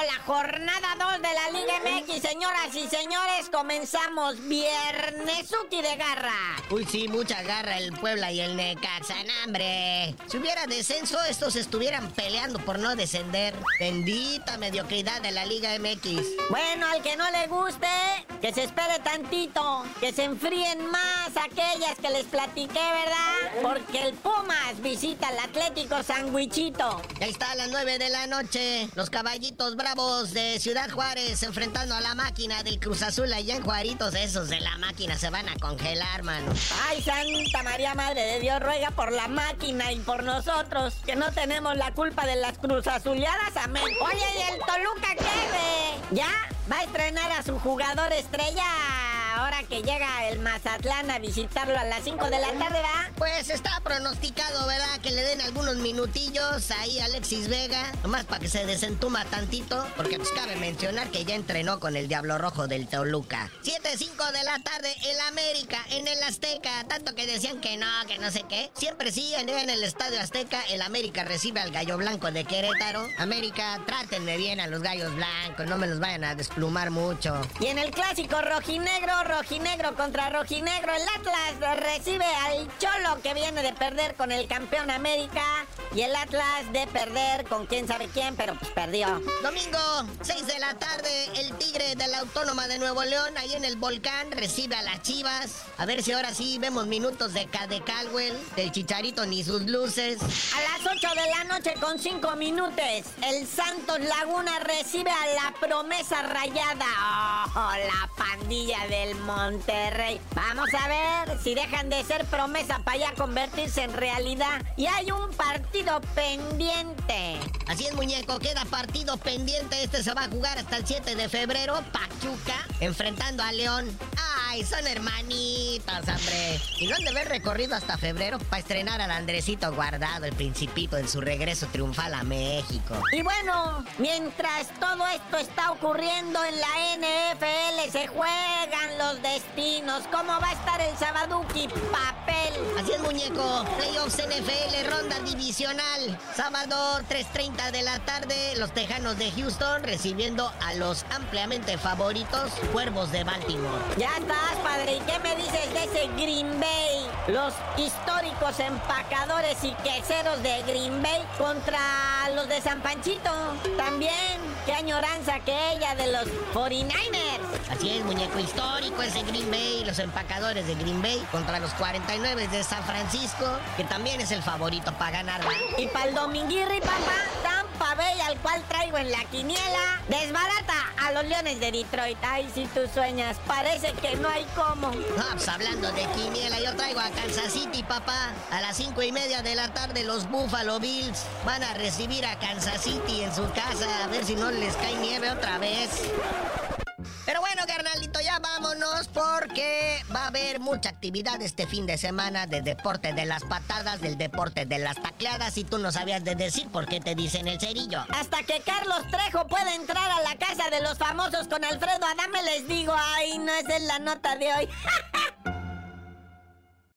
la jornada 2 de la Liga MX, señoras y señores. Comenzamos viernes de garra. Uy, sí, mucha garra el Puebla y el Necaxa, hambre. Si hubiera descenso, estos estuvieran peleando por no descender. Bendita mediocridad de la Liga MX. Bueno, al que no le guste, que se espere tantito, que se enfríen más aquellas que les platiqué, ¿verdad? Porque el Pumas visita al Atlético Sandwichito. Ahí está a las 9 de la noche. Los caballitos bravos de Ciudad Juárez enfrentando a la máquina del Cruz Azul allá en Juaritos. Esos de la máquina se van a congelar, mano. Ay, Santa María Madre de Dios, ruega por la máquina y por nosotros, que no tenemos la culpa de las Cruz Azuleadas. Amén. Oye, ¿y el Toluca qué, ¿Ya? ¿Va a estrenar a su jugador estrella? ahora que llega el Mazatlán a visitarlo a las 5 de la tarde, ¿verdad? Pues pronosticado, ¿verdad? Que le den algunos minutillos ahí a Alexis Vega, nomás para que se desentuma tantito, porque pues cabe mencionar que ya entrenó con el Diablo Rojo del Toluca. 7-5 de la tarde, el América en el Azteca, tanto que decían que no, que no sé qué. Siempre sí, en el Estadio Azteca, el América recibe al Gallo Blanco de Querétaro. América, trátenme bien a los Gallos Blancos, no me los vayan a desplumar mucho. Y en el clásico rojinegro, rojinegro contra rojinegro. El Atlas recibe al Cholo que viene de perder con el campeón América. Y el Atlas de perder con quién sabe quién, pero pues perdió. Domingo, 6 de la tarde, el Tigre de la Autónoma de Nuevo León, ahí en el volcán, recibe a las Chivas. A ver si ahora sí vemos minutos de, de Calwell, del Chicharito ni sus luces. A las 8 de la noche con 5 minutos, el Santos Laguna recibe a la promesa rayada. Oh, la pandilla del Monterrey. Vamos a ver si dejan de ser promesa para ya convertirse en realidad. Y hay un partido pendiente. Así es, muñeco, queda partido pendiente. Este se va a jugar hasta el 7 de febrero. Pachuca enfrentando a León. Ay, son hermanitas, hombre. Y no han de haber recorrido hasta febrero para estrenar al Andresito Guardado, el principito, en su regreso triunfal a México. Y bueno, mientras todo esto está ocurriendo en la NFL, se juegan los destinos. ¿Cómo va a estar el Sabaduki? Papel. Así es, muñeco. Playoffs NFL, ronda divisional. Sábado, 3.30 de la tarde, los Tejanos de Houston recibiendo a los ampliamente favoritos Cuervos de Baltimore. Ya estás, padre. ¿Y qué me dices de ese Green Bay? Los históricos empacadores y queseros de Green Bay contra los de San Panchito. También, qué añoranza que ella de los 49ers. Así es, muñeco histórico ese Green Bay, los empacadores de Green Bay contra los 49 de San Francisco, que también es el favorito para ganar. Y para el Dominguirri, papá, Bay, al cual traigo en la quiniela, desbarata a los Leones de Detroit. Ay, si tú sueñas, parece que no hay cómo. hablando de quiniela, yo traigo a Kansas City, papá. A las cinco y media de la tarde, los Buffalo Bills van a recibir a Kansas City en su casa, a ver si no les cae nieve otra vez. Mucha actividad este fin de semana de deporte de las patadas, del deporte de las tacleadas y tú no sabías de decir por qué te dicen el cerillo. Hasta que Carlos Trejo pueda entrar a la casa de los famosos con Alfredo Adame les digo, ay, no es en la nota de hoy.